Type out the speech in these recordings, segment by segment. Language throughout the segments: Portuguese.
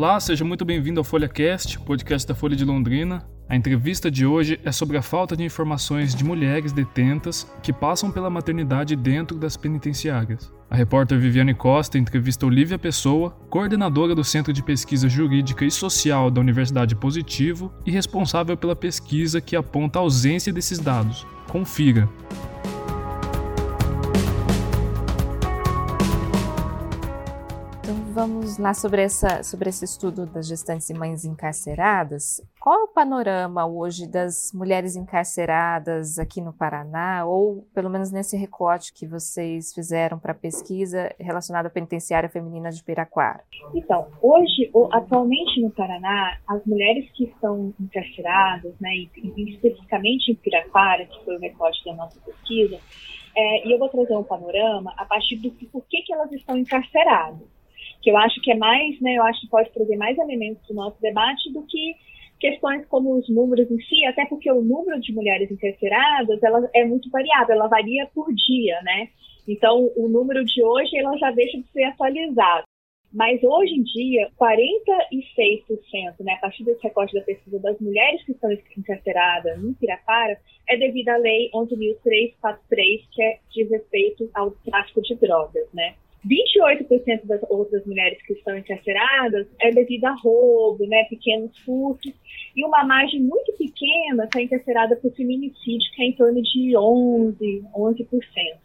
Olá, seja muito bem-vindo ao FolhaCast, podcast da Folha de Londrina. A entrevista de hoje é sobre a falta de informações de mulheres detentas que passam pela maternidade dentro das penitenciárias. A repórter Viviane Costa entrevista Olivia Pessoa, coordenadora do Centro de Pesquisa Jurídica e Social da Universidade Positivo e responsável pela pesquisa que aponta a ausência desses dados. Confira. Vamos lá sobre, essa, sobre esse estudo das gestantes e mães encarceradas. Qual é o panorama hoje das mulheres encarceradas aqui no Paraná, ou pelo menos nesse recorte que vocês fizeram para a pesquisa relacionada à penitenciária feminina de Piraquara? Então, hoje, atualmente no Paraná, as mulheres que estão encarceradas, né, especificamente em Piraquara, que foi o recorte da nossa pesquisa, é, e eu vou trazer um panorama a partir do porquê que elas estão encarceradas que eu acho que é mais, né, eu acho que pode trazer mais elementos do nosso debate do que questões como os números em si, até porque o número de mulheres encarceradas ela é muito variável, ela varia por dia, né? Então, o número de hoje ela já deixa de ser atualizado. Mas hoje em dia, 46%, né, a partir desse recorte da pesquisa das mulheres que estão encarceradas em Pirapara, é devido à Lei 11.343, que é, diz respeito ao tráfico de drogas, né? 28% das outras mulheres que estão encarceradas é devido a roubo, né, pequenos furtos, e uma margem muito pequena está encarcerada por feminicídio, que é em torno de 11, 11%,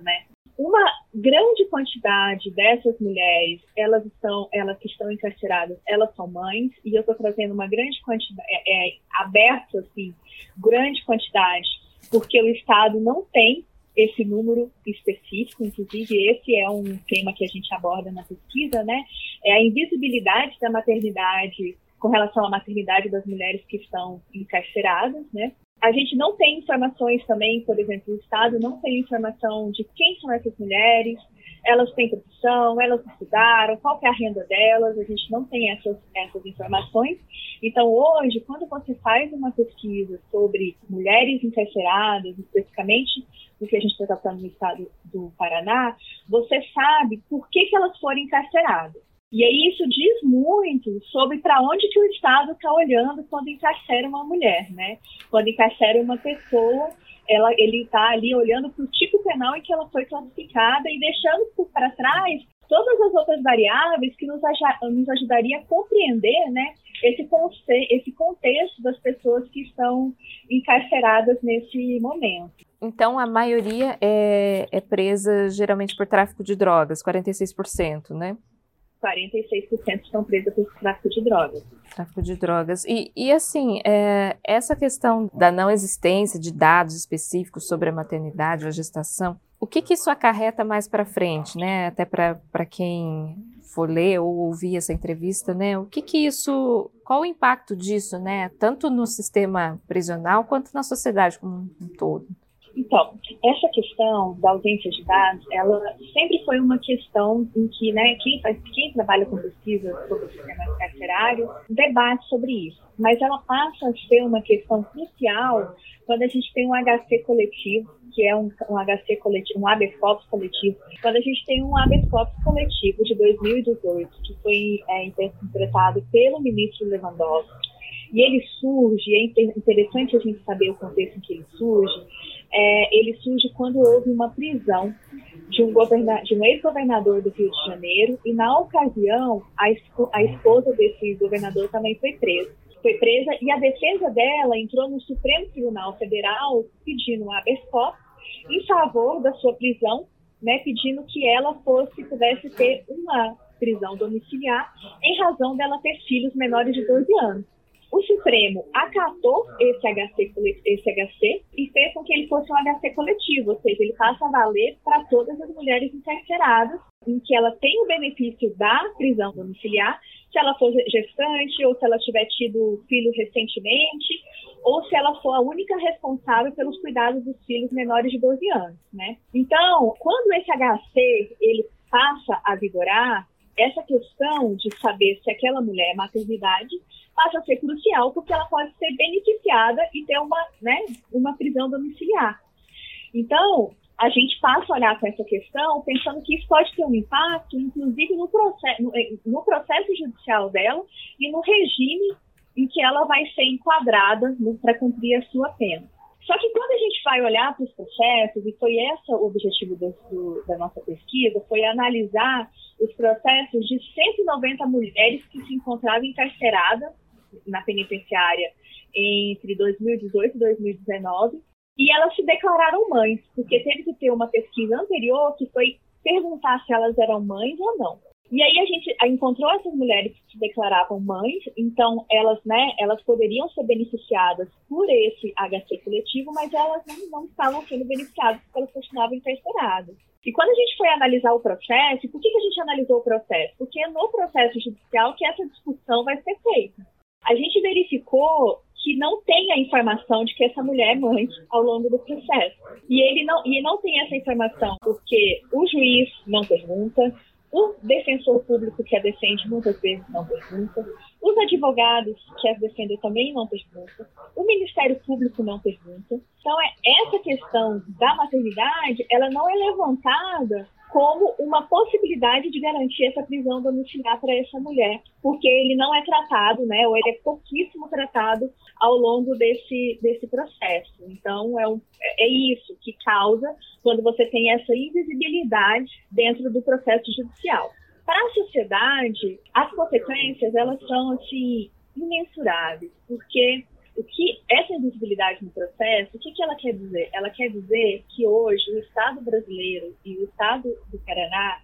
né. Uma grande quantidade dessas mulheres, elas estão, elas que estão encarceradas, elas são mães, e eu estou trazendo uma grande quantidade, é, é aberto assim, grande quantidade, porque o Estado não tem esse número específico, inclusive esse é um tema que a gente aborda na pesquisa, né? É a invisibilidade da maternidade com relação à maternidade das mulheres que estão encarceradas, né? A gente não tem informações também, por exemplo, o Estado não tem informação de quem são essas mulheres, elas têm profissão, elas estudaram, qual é a renda delas, a gente não tem essas, essas informações. Então, hoje, quando você faz uma pesquisa sobre mulheres encarceradas, especificamente do que a gente está tratando no estado do Paraná, você sabe por que, que elas foram encarceradas. E aí isso diz muito sobre para onde que o Estado está olhando quando encarcera uma mulher, né? Quando encarcera uma pessoa, ela, ele está ali olhando para o tipo penal em que ela foi classificada e deixando para trás todas as outras variáveis que nos, nos ajudaria a compreender, né, esse, esse contexto das pessoas que estão encarceradas nesse momento. Então, a maioria é, é presa geralmente por tráfico de drogas, 46%, né? 46% estão presas por tráfico de drogas. Tráfico de drogas. E, e assim, é, essa questão da não existência de dados específicos sobre a maternidade ou a gestação, o que, que isso acarreta mais para frente, né? Até para quem for ler ou ouvir essa entrevista, né? O que que isso, qual o impacto disso, né? Tanto no sistema prisional quanto na sociedade como um todo? Então, essa questão da ausência de dados, ela sempre foi uma questão em que, né, quem, faz, quem trabalha com pesquisa sobre o sistema carcerário debate sobre isso. Mas ela passa a ser uma questão crucial quando a gente tem um HC coletivo, que é um, um HC coletivo, um habeas corpus coletivo, quando a gente tem um habeas corpus coletivo de 2018, que foi é, interpretado pelo ministro Lewandowski, e ele surge, é interessante a gente saber o contexto em que ele surge, é, ele surge quando houve uma prisão de um, um ex-governador do Rio de Janeiro, e na ocasião, a, esp a esposa desse governador também foi presa. Foi presa e a defesa dela entrou no Supremo Tribunal Federal pedindo um habeas corpus em favor da sua prisão, né, pedindo que ela fosse pudesse ter uma prisão domiciliar em razão dela ter filhos menores de 12 anos. O Supremo acatou esse HC, esse HC e fez com que ele fosse um HC coletivo, ou seja, ele passa a valer para todas as mulheres encarceradas, em que ela tem o benefício da prisão domiciliar, se ela for gestante ou se ela tiver tido filho recentemente, ou se ela for a única responsável pelos cuidados dos filhos menores de 12 anos, né? Então, quando esse HC ele passa a vigorar, essa questão de saber se aquela mulher é maternidade passa a ser crucial, porque ela pode ser beneficiada e ter uma, né, uma prisão domiciliar. Então, a gente passa a olhar para essa questão pensando que isso pode ter um impacto, inclusive no processo, no, no processo judicial dela e no regime em que ela vai ser enquadrada para cumprir a sua pena. Só que quando a gente vai olhar para os processos, e foi esse o objetivo da nossa pesquisa, foi analisar os processos de 190 mulheres que se encontravam encarceradas na penitenciária entre 2018 e 2019, e elas se declararam mães, porque teve que ter uma pesquisa anterior que foi perguntar se elas eram mães ou não. E aí a gente encontrou essas mulheres que se declaravam mães, então elas, né, elas poderiam ser beneficiadas por esse HC coletivo, mas elas não, não estavam sendo beneficiadas porque elas continuavam encarceradas. E quando a gente foi analisar o processo, por que, que a gente analisou o processo? Porque é no processo judicial que essa discussão vai ser feita. A gente verificou que não tem a informação de que essa mulher é mãe ao longo do processo. E ele não, e não tem essa informação porque o juiz não pergunta, o defensor público que a defende muitas vezes não pergunta. Os advogados que as defendem também não perguntam. O Ministério Público não pergunta. Então, é, essa questão da maternidade, ela não é levantada como uma possibilidade de garantir essa prisão domiciliar para essa mulher, porque ele não é tratado, né, ou ele é pouquíssimo tratado ao longo desse, desse processo. Então, é, um, é isso que causa quando você tem essa invisibilidade dentro do processo judicial. Para a sociedade, as consequências, elas são, assim, imensuráveis, porque o que essa invisibilidade no processo, o que, que ela quer dizer? Ela quer dizer que hoje o Estado brasileiro e o Estado do Paraná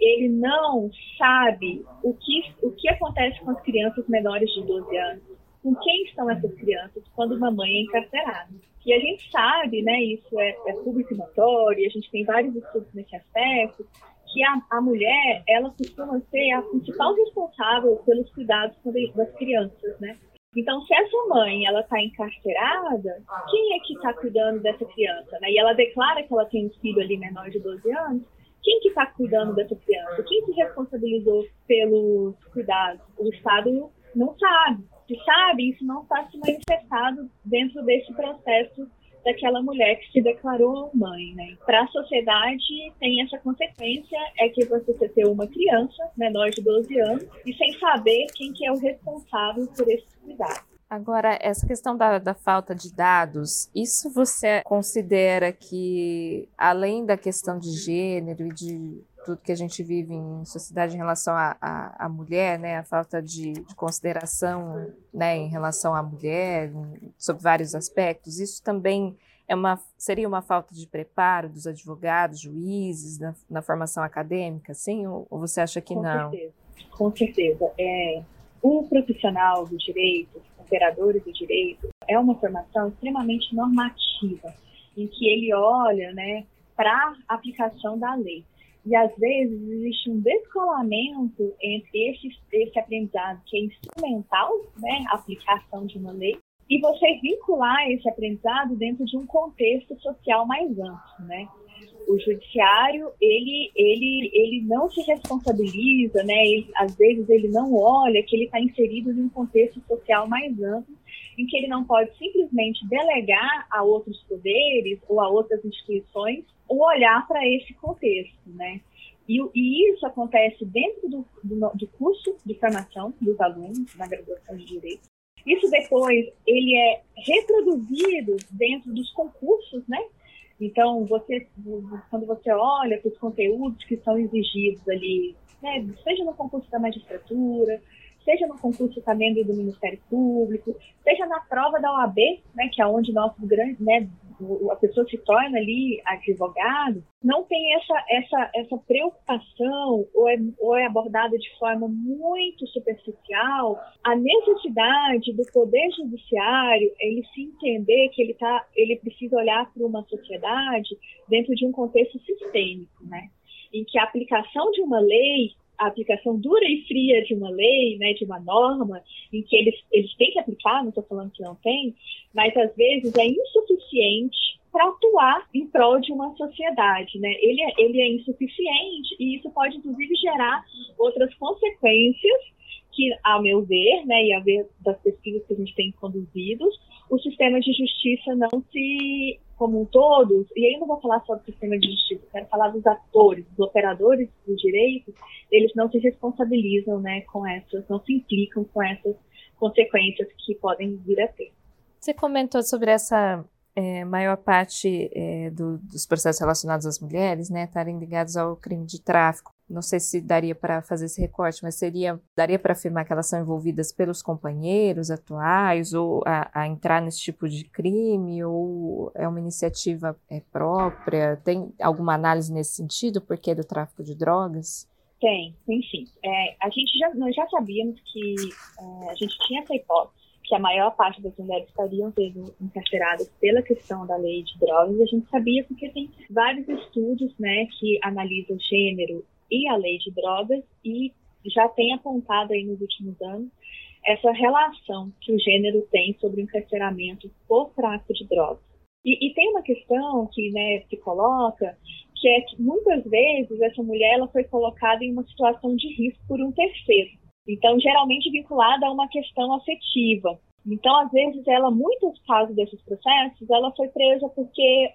ele não sabe o que, o que acontece com as crianças menores de 12 anos, com quem estão essas crianças quando uma mãe é encarcerada. E a gente sabe, né, isso é, é público e notório, a gente tem vários estudos nesse aspecto, que a, a mulher, ela costuma ser a principal responsável pelos cuidados das crianças, né? Então, se essa mãe ela está encarcerada, quem é que está cuidando dessa criança? Né? E ela declara que ela tem um filho ali menor de 12 anos. Quem que está cuidando dessa criança? Quem se responsabilizou pelos cuidados? O Estado não sabe. Se sabe, isso não está se manifestado dentro desse processo daquela mulher que se declarou mãe, né? Para a sociedade tem essa consequência é que você ter uma criança menor de 12 anos e sem saber quem que é o responsável por esse cuidado. Agora, essa questão da, da, falta de dados, isso você considera que, além da questão de gênero e de tudo que a gente vive em sociedade em relação à mulher, né, a falta de, de, consideração né, em relação à mulher, sobre vários aspectos, isso também é uma, seria uma falta de preparo dos advogados, juízes, na, na formação acadêmica, sim? Ou, ou, você acha que Com não? Certeza. Com certeza. É, o profissional do direito, operadores do direito, é uma formação extremamente normativa, em que ele olha né, para a aplicação da lei. E às vezes existe um descolamento entre esse, esse aprendizado que é instrumental, né, a aplicação de uma lei, e você vincular esse aprendizado dentro de um contexto social mais amplo, né? O judiciário, ele, ele, ele não se responsabiliza, né? Ele, às vezes ele não olha que ele está inserido em um contexto social mais amplo, em que ele não pode simplesmente delegar a outros poderes ou a outras instituições o olhar para esse contexto, né? E, e, isso acontece dentro do, do, do, curso de formação dos alunos na graduação de Direito. Isso depois, ele é reproduzido dentro dos concursos, né? Então, você, quando você olha para os conteúdos que são exigidos ali, né, seja no concurso da magistratura, seja no concurso também do Ministério Público, seja na prova da OAB, né, que é onde nossos grandes, né, a pessoa se torna ali advogado, não tem essa, essa, essa preocupação ou é, ou é abordada de forma muito superficial a necessidade do poder judiciário ele se entender que ele tá, ele precisa olhar para uma sociedade dentro de um contexto sistêmico, né? Em que a aplicação de uma lei a aplicação dura e fria de uma lei, né, de uma norma, em que eles, eles têm que aplicar, não estou falando que não tem, mas às vezes é insuficiente para atuar em prol de uma sociedade, né? Ele é, ele é insuficiente e isso pode inclusive gerar outras consequências que, ao meu ver, né, e a ver das pesquisas que a gente tem conduzidos, o sistema de justiça não se, como um todo, e aí eu não vou falar só do sistema de justiça, quero falar dos atores, dos operadores do direito, eles não se responsabilizam, né, com essas, não se implicam com essas consequências que podem vir a ter. Você comentou sobre essa é, maior parte é, do, dos processos relacionados às mulheres, né, estarem ligados ao crime de tráfico. Não sei se daria para fazer esse recorte, mas seria daria para afirmar que elas são envolvidas pelos companheiros atuais ou a, a, entrar nesse tipo de crime ou é uma iniciativa é, própria? Tem alguma análise nesse sentido? Porque do tráfico de drogas? Tem, sim. É, a gente já, nós já sabíamos que é, a gente tinha essa hipótese que a maior parte das mulheres estariam sendo encarceradas pela questão da lei de drogas. A gente sabia porque tem vários estudos, né, que analisam gênero e a lei de drogas e já tem apontado aí nos últimos anos essa relação que o gênero tem sobre o encarceramento por tráfico de drogas. E, e tem uma questão que né, se coloca que é que muitas vezes essa mulher ela foi colocada em uma situação de risco por um terceiro. Então, geralmente vinculada a uma questão afetiva. Então, às vezes, ela, muitos casos desses processos, ela foi presa porque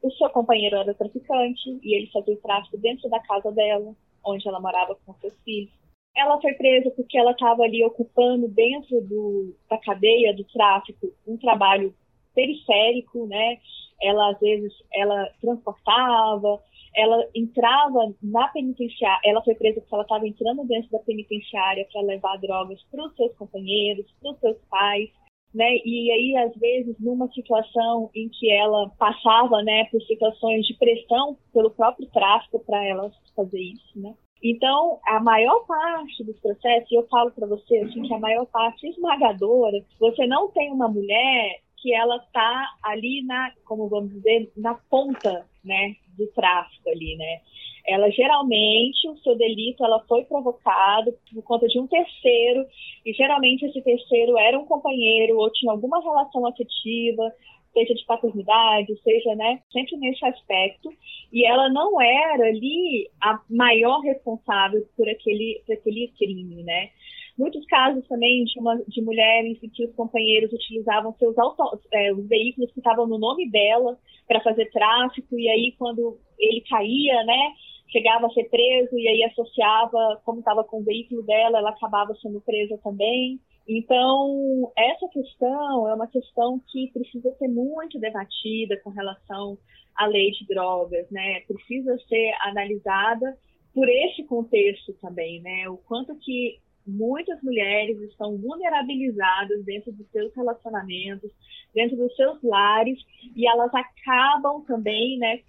o seu companheiro era traficante e ele fazia o tráfico dentro da casa dela, onde ela morava com seus filhos. Ela foi presa porque ela estava ali ocupando dentro do, da cadeia do tráfico um trabalho periférico, né? Ela às vezes ela transportava, ela entrava na penitenciária, ela foi presa porque ela estava entrando dentro da penitenciária para levar drogas para os seus companheiros, para os seus pais, né? E aí às vezes numa situação em que ela passava, né, por situações de pressão pelo próprio tráfico para ela fazer isso, né? Então, a maior parte dos processos, e eu falo para você assim, que a maior parte esmagadora, você não tem uma mulher que ela está ali na, como vamos dizer, na ponta, né, do tráfico ali, né? Ela geralmente, o seu delito, ela foi provocado por conta de um terceiro, e geralmente esse terceiro era um companheiro ou tinha alguma relação afetiva, seja de paternidade, seja, né, sempre nesse aspecto, e ela não era ali a maior responsável por aquele, por aquele crime, né? Muitos casos também de, uma, de mulheres em que os companheiros utilizavam seus auto, é, os veículos que estavam no nome dela para fazer tráfico, e aí quando ele caía, né, chegava a ser preso, e aí associava, como estava com o veículo dela, ela acabava sendo presa também. Então, essa questão é uma questão que precisa ser muito debatida com relação à lei de drogas, né? Precisa ser analisada por esse contexto também, né? O quanto que muitas mulheres estão vulnerabilizadas dentro dos seus relacionamentos, dentro dos seus lares, e elas acabam também, né,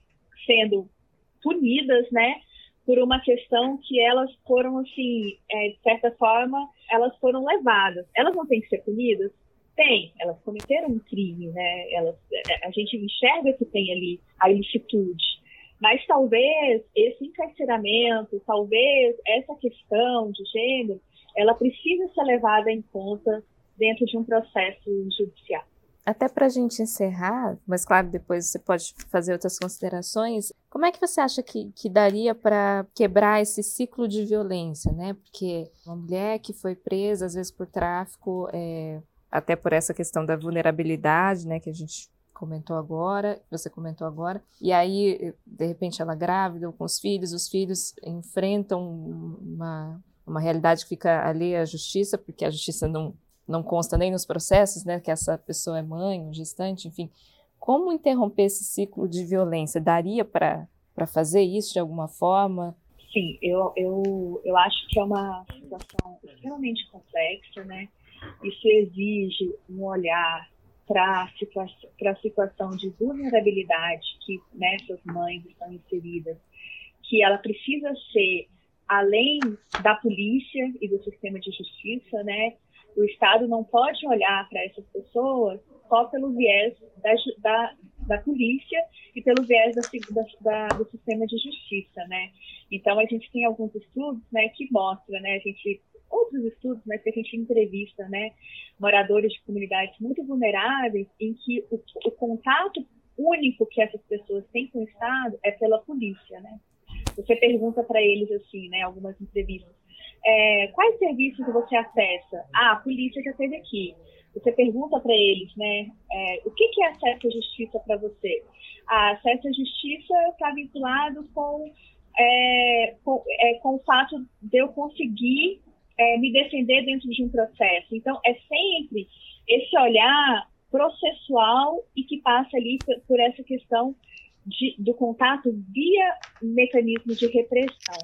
sendo punidas, né, por uma questão que elas foram, assim, é, de certa forma, elas foram levadas. Elas não têm que ser punidas? Tem, elas cometeram um crime, né, elas, é, a gente enxerga que tem ali a ilicitude, mas talvez esse encarceramento, talvez essa questão de gênero, ela precisa ser levada em conta dentro de um processo judicial. Até para a gente encerrar, mas claro, depois você pode fazer outras considerações. Como é que você acha que, que daria para quebrar esse ciclo de violência, né? Porque uma mulher que foi presa, às vezes por tráfico, é, até por essa questão da vulnerabilidade, né, que a gente comentou agora, você comentou agora, e aí, de repente, ela grávida ou com os filhos, os filhos enfrentam uma, uma realidade que fica ali à justiça, porque a justiça não, não consta nem nos processos, né, que essa pessoa é mãe, um gestante, enfim. Como interromper esse ciclo de violência? Daria para fazer isso de alguma forma? Sim, eu, eu, eu acho que é uma situação extremamente complexa, né? Isso exige um olhar para a situação, situação de vulnerabilidade que nessas né, mães estão inseridas, que ela precisa ser além da polícia e do sistema de justiça, né, o Estado não pode olhar para essas pessoas só pelo viés da, da, da polícia e pelo viés da, da, do sistema de justiça, né? Então a gente tem alguns estudos, né, que mostram, né, a gente outros estudos, né, que a gente entrevista, né, moradores de comunidades muito vulneráveis, em que o, o contato único que essas pessoas têm com o Estado é pela polícia, né? Você pergunta para eles assim, né, algumas entrevistas, é, quais serviços você acessa? Ah, a polícia já esteve aqui. Você pergunta para eles, né? É, o que, que é acesso à justiça para você? Ah, acesso à justiça está vinculado com, é, com, é, com, o fato de eu conseguir é, me defender dentro de um processo. Então, é sempre esse olhar processual e que passa ali por, por essa questão de, do contato via mecanismo de repressão.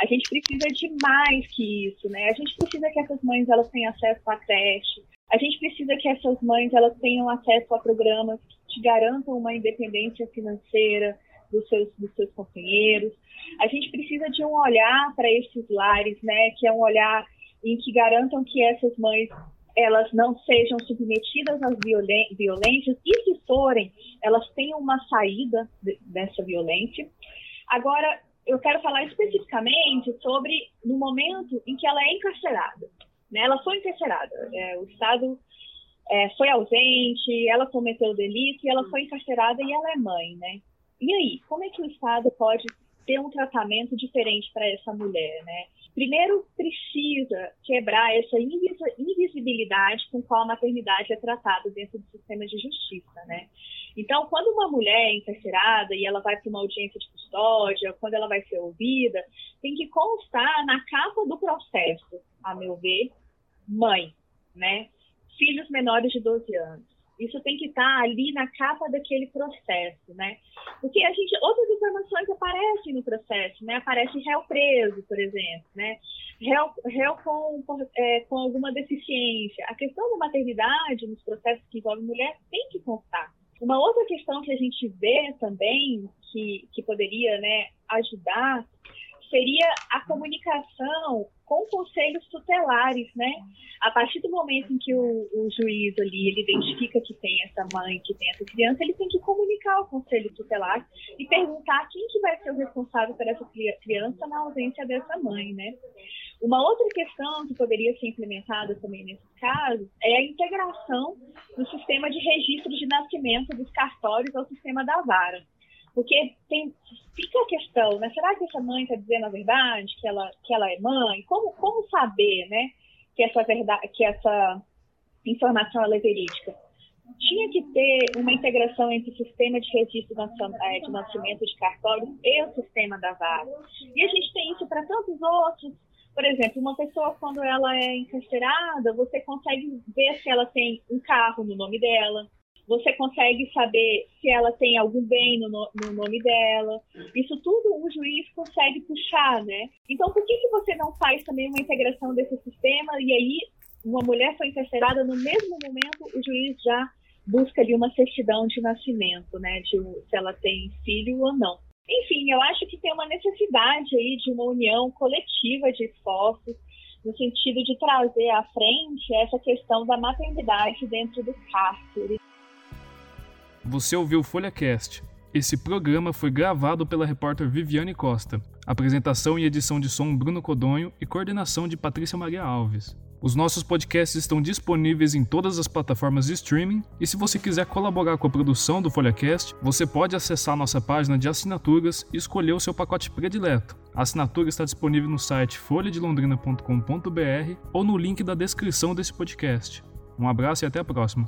A gente precisa de mais que isso, né? A gente precisa que essas mães elas tenham acesso à creche. A gente precisa que essas mães elas tenham acesso a programas que te garantam uma independência financeira dos seus, dos seus companheiros. A gente precisa de um olhar para esses lares, né? Que é um olhar em que garantam que essas mães elas não sejam submetidas às violências e se forem, elas tenham uma saída dessa violência. Agora, eu quero falar especificamente sobre no momento em que ela é encarcerada. Né? Ela foi encarcerada, é, o Estado é, foi ausente, ela cometeu o delito e ela foi encarcerada e ela é mãe, né? E aí, como é que o Estado pode ter um tratamento diferente para essa mulher, né? Primeiro, precisa quebrar essa invisibilidade com qual a maternidade é tratada dentro do sistema de justiça, né? Então, quando uma mulher é encarcerada e ela vai para uma audiência de custódia, quando ela vai ser ouvida, tem que constar na capa do processo, a meu ver, mãe, né? Filhos menores de 12 anos. Isso tem que estar ali na capa daquele processo, né? Porque a gente, outras informações aparecem no processo, né? Aparece réu preso, por exemplo, né? Réu, réu com, é, com alguma deficiência. A questão da maternidade nos processos que envolvem mulher tem que constar. Uma outra questão que a gente vê também, que, que poderia né, ajudar, seria a comunicação com conselhos tutelares, né? A partir do momento em que o, o, juiz ali ele identifica que tem essa mãe, que tem essa criança, ele tem que comunicar ao conselho tutelar e perguntar quem que vai ser o responsável por essa criança na ausência dessa mãe, né? Uma outra questão que poderia ser implementada também nesse caso é a integração no sistema de registro de nascimento dos cartórios ao sistema da vara. Porque tem, fica a questão, né? Será que essa mãe está dizendo a verdade, que ela, que ela é mãe? Como, como saber, né, que essa verdade, que essa informação é verídica? Tinha que ter uma integração entre o sistema de registro é, de nascimento de cartórios e o sistema da vara. E a gente tem isso para tantos outros. Por exemplo, uma pessoa, quando ela é encarcerada, você consegue ver se ela tem um carro no nome dela, você consegue saber se ela tem algum bem no, no, nome dela. Isso tudo o juiz consegue puxar, né? Então, por que, que você não faz também uma integração desse sistema e aí uma mulher foi encarcerada no mesmo momento, o juiz já busca ali uma certidão de nascimento, né? De se ela tem filho ou não. Enfim, eu acho que tem uma necessidade aí de uma união coletiva de esforços no sentido de trazer à frente essa questão da maternidade dentro do cárcere. Você ouviu FolhaCast. Esse programa foi gravado pela repórter Viviane Costa. Apresentação e edição de som Bruno Codonho e coordenação de Patrícia Maria Alves. Os nossos podcasts estão disponíveis em todas as plataformas de streaming e se você quiser colaborar com a produção do FolhaCast, você pode acessar nossa página de assinaturas e escolher o seu pacote predileto. A assinatura está disponível no site folhadelondrina.com.br ou no link da descrição desse podcast. Um abraço e até a próxima.